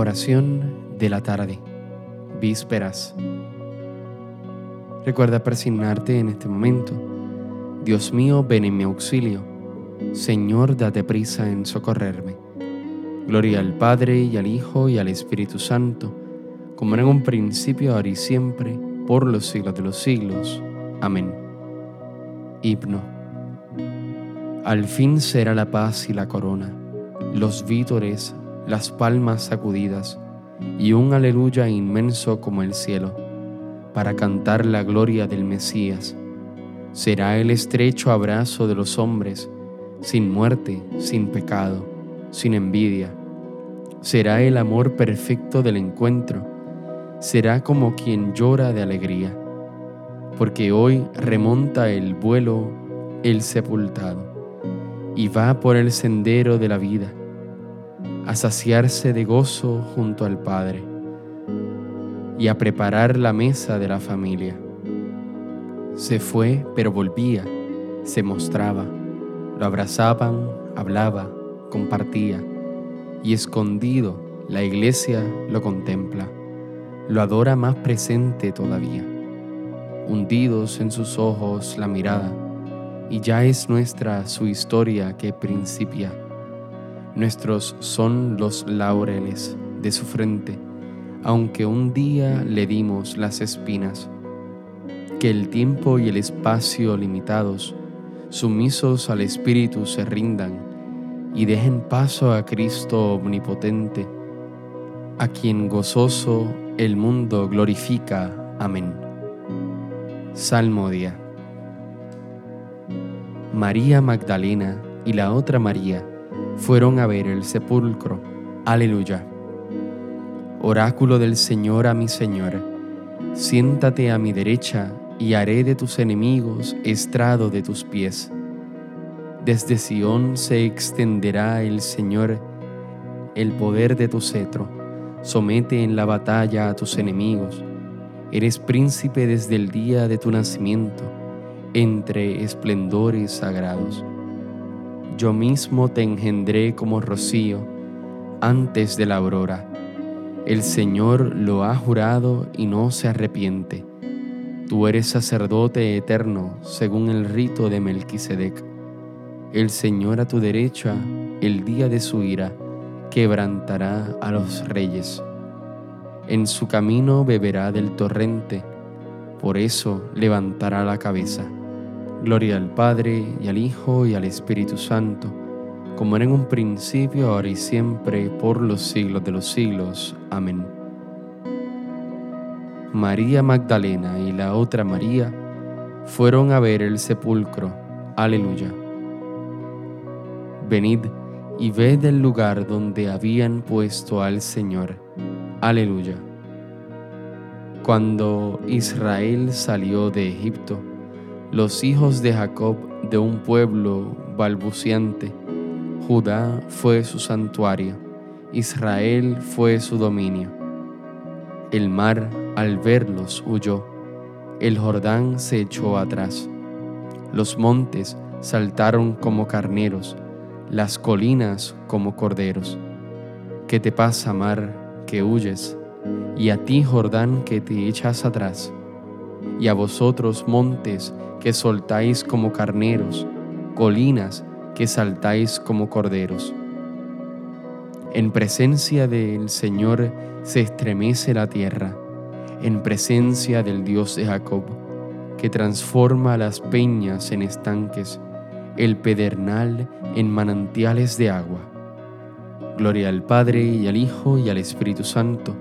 Oración de la tarde. Vísperas. Recuerda persignarte en este momento. Dios mío, ven en mi auxilio. Señor, date prisa en socorrerme. Gloria al Padre y al Hijo y al Espíritu Santo, como en un principio, ahora y siempre, por los siglos de los siglos. Amén. Himno. Al fin será la paz y la corona, los vítores las palmas sacudidas y un aleluya inmenso como el cielo, para cantar la gloria del Mesías. Será el estrecho abrazo de los hombres, sin muerte, sin pecado, sin envidia. Será el amor perfecto del encuentro. Será como quien llora de alegría, porque hoy remonta el vuelo el sepultado y va por el sendero de la vida a saciarse de gozo junto al Padre y a preparar la mesa de la familia. Se fue, pero volvía, se mostraba, lo abrazaban, hablaba, compartía, y escondido la iglesia lo contempla, lo adora más presente todavía, hundidos en sus ojos la mirada, y ya es nuestra su historia que principia Nuestros son los laureles de su frente, aunque un día le dimos las espinas. Que el tiempo y el espacio limitados, sumisos al Espíritu, se rindan y dejen paso a Cristo omnipotente, a quien gozoso el mundo glorifica. Amén. Salmodia. María Magdalena y la otra María fueron a ver el sepulcro. Aleluya. Oráculo del Señor a mi Señor, siéntate a mi derecha y haré de tus enemigos estrado de tus pies. Desde Sión se extenderá el Señor el poder de tu cetro. Somete en la batalla a tus enemigos. Eres príncipe desde el día de tu nacimiento, entre esplendores sagrados yo mismo te engendré como rocío antes de la aurora. El Señor lo ha jurado y no se arrepiente. Tú eres sacerdote eterno según el rito de Melquisedec. El Señor a tu derecha, el día de su ira, quebrantará a los reyes. En su camino beberá del torrente, por eso levantará la cabeza. Gloria al Padre y al Hijo y al Espíritu Santo, como era en un principio, ahora y siempre, por los siglos de los siglos. Amén. María Magdalena y la otra María fueron a ver el sepulcro. Aleluya. Venid y ved el lugar donde habían puesto al Señor. Aleluya. Cuando Israel salió de Egipto, los hijos de Jacob de un pueblo balbuciante. Judá fue su santuario, Israel fue su dominio. El mar al verlos huyó, el Jordán se echó atrás. Los montes saltaron como carneros, las colinas como corderos. ¿Qué te pasa, mar, que huyes? Y a ti, Jordán, que te echas atrás. Y a vosotros, montes, que soltáis como carneros, colinas que saltáis como corderos. En presencia del Señor se estremece la tierra, en presencia del Dios de Jacob, que transforma las peñas en estanques, el pedernal en manantiales de agua. Gloria al Padre y al Hijo y al Espíritu Santo,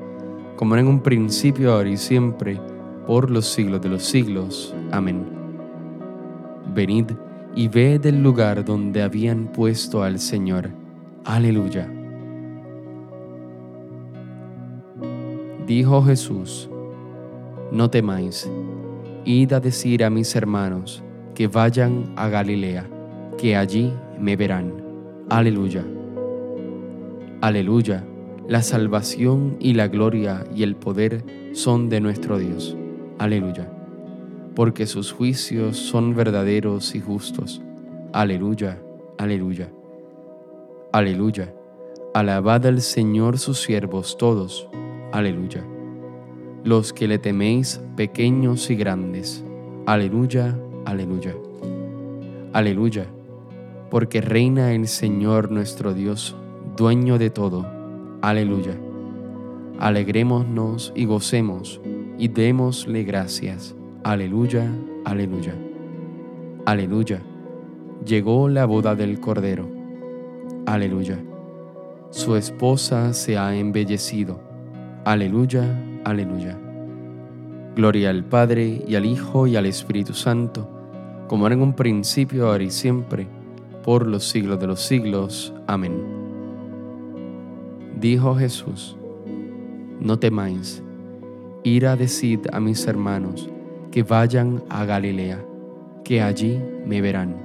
como en un principio, ahora y siempre, por los siglos de los siglos. Amén. Venid y ved el lugar donde habían puesto al Señor. Aleluya. Dijo Jesús, no temáis, id a decir a mis hermanos que vayan a Galilea, que allí me verán. Aleluya. Aleluya. La salvación y la gloria y el poder son de nuestro Dios. Aleluya porque sus juicios son verdaderos y justos. Aleluya, aleluya, aleluya, Alabad al Señor sus siervos todos. Aleluya. Los que le teméis, pequeños y grandes. Aleluya, aleluya. Aleluya. Porque reina el Señor nuestro Dios, dueño de todo. Aleluya. Alegrémonos y gocemos y démosle gracias. Aleluya, aleluya. Aleluya. Llegó la boda del Cordero. Aleluya su esposa se ha embellecido. Aleluya, aleluya. Gloria al Padre y al Hijo y al Espíritu Santo, como era en un principio, ahora y siempre, por los siglos de los siglos. Amén. Dijo Jesús, no temáis, ir a decir a mis hermanos que vayan a Galilea, que allí me verán.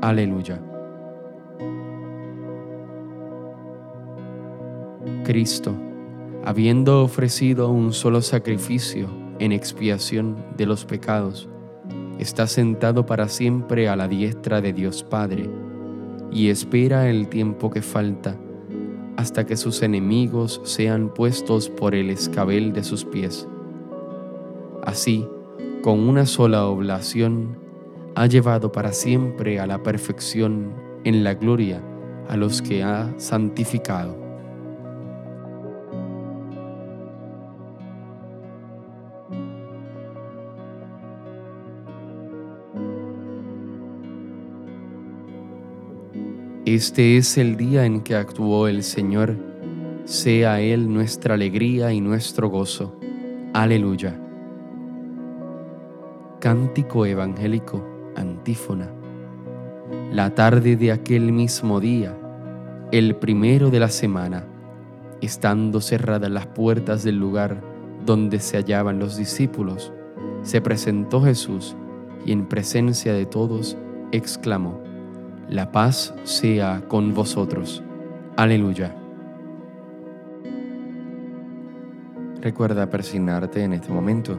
Aleluya. Cristo, habiendo ofrecido un solo sacrificio en expiación de los pecados, está sentado para siempre a la diestra de Dios Padre y espera el tiempo que falta hasta que sus enemigos sean puestos por el escabel de sus pies. Así, con una sola oblación, ha llevado para siempre a la perfección en la gloria a los que ha santificado. Este es el día en que actuó el Señor, sea Él nuestra alegría y nuestro gozo. Aleluya. Cántico evangélico, antífona. La tarde de aquel mismo día, el primero de la semana, estando cerradas las puertas del lugar donde se hallaban los discípulos, se presentó Jesús y en presencia de todos exclamó, la paz sea con vosotros. Aleluya. Recuerda persignarte en este momento.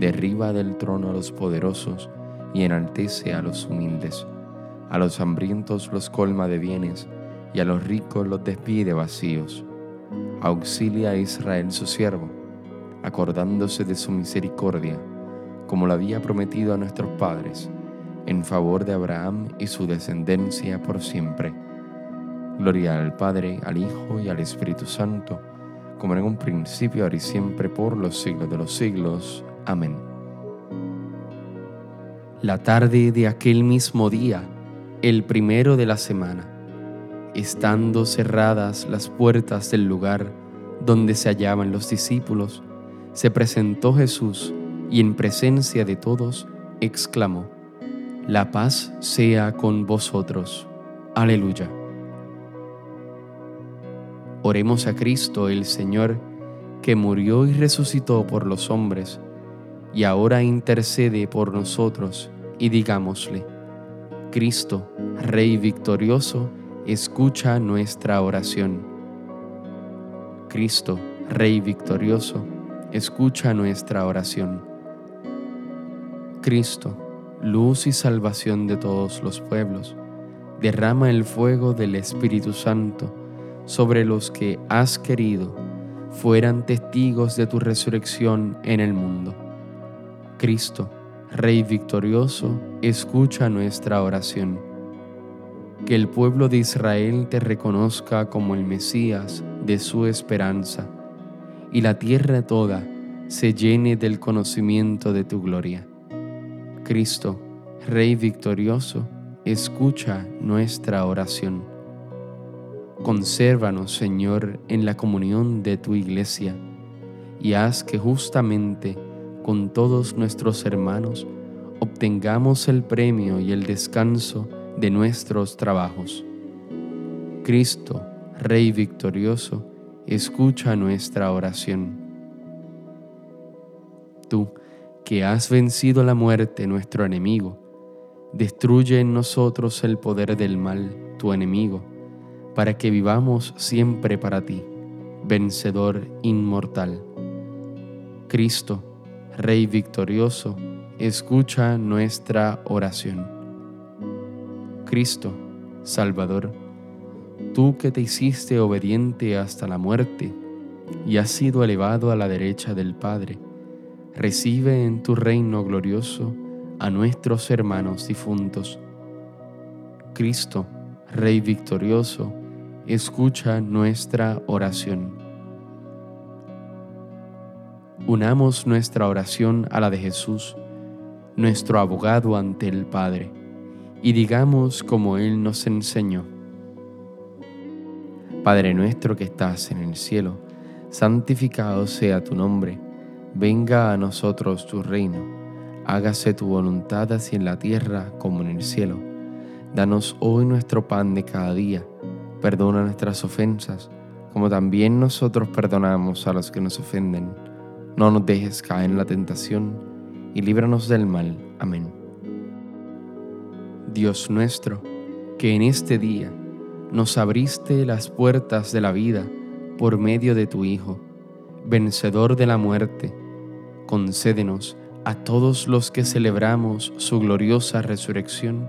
derriba del trono a los poderosos y enaltece a los humildes. A los hambrientos los colma de bienes y a los ricos los despide vacíos. Auxilia a Israel su siervo, acordándose de su misericordia, como lo había prometido a nuestros padres en favor de Abraham y su descendencia por siempre. Gloria al Padre, al Hijo y al Espíritu Santo, como en un principio, ahora y siempre, por los siglos de los siglos. Amén. La tarde de aquel mismo día, el primero de la semana, estando cerradas las puertas del lugar donde se hallaban los discípulos, se presentó Jesús y en presencia de todos exclamó, la paz sea con vosotros. Aleluya. Oremos a Cristo el Señor, que murió y resucitó por los hombres, y ahora intercede por nosotros, y digámosle, Cristo, Rey victorioso, escucha nuestra oración. Cristo, Rey victorioso, escucha nuestra oración. Cristo, luz y salvación de todos los pueblos. Derrama el fuego del Espíritu Santo sobre los que has querido fueran testigos de tu resurrección en el mundo. Cristo, Rey victorioso, escucha nuestra oración. Que el pueblo de Israel te reconozca como el Mesías de su esperanza, y la tierra toda se llene del conocimiento de tu gloria. Cristo, Rey victorioso, escucha nuestra oración. Consérvanos, Señor, en la comunión de tu iglesia, y haz que justamente con todos nuestros hermanos obtengamos el premio y el descanso de nuestros trabajos. Cristo, Rey victorioso, escucha nuestra oración. Tú, que has vencido la muerte, nuestro enemigo, destruye en nosotros el poder del mal, tu enemigo, para que vivamos siempre para ti, vencedor inmortal. Cristo, Rey victorioso, escucha nuestra oración. Cristo, Salvador, tú que te hiciste obediente hasta la muerte y has sido elevado a la derecha del Padre, recibe en tu reino glorioso a nuestros hermanos difuntos. Cristo, Rey victorioso, escucha nuestra oración. Unamos nuestra oración a la de Jesús, nuestro abogado ante el Padre, y digamos como Él nos enseñó. Padre nuestro que estás en el cielo, santificado sea tu nombre, venga a nosotros tu reino, hágase tu voluntad así en la tierra como en el cielo. Danos hoy nuestro pan de cada día, perdona nuestras ofensas, como también nosotros perdonamos a los que nos ofenden. No nos dejes caer en la tentación, y líbranos del mal. Amén. Dios nuestro, que en este día nos abriste las puertas de la vida por medio de tu Hijo, vencedor de la muerte, concédenos a todos los que celebramos su gloriosa resurrección,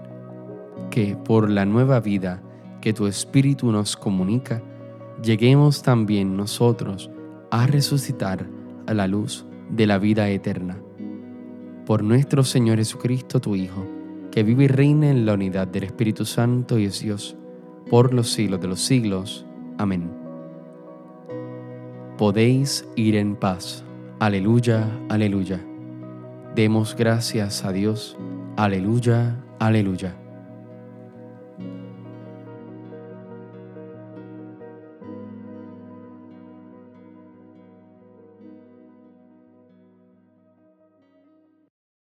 que por la nueva vida que tu Espíritu nos comunica, lleguemos también nosotros a resucitar a la luz de la vida eterna. Por nuestro Señor Jesucristo, tu Hijo, que vive y reina en la unidad del Espíritu Santo y es Dios, por los siglos de los siglos. Amén. Podéis ir en paz. Aleluya, aleluya. Demos gracias a Dios. Aleluya, aleluya.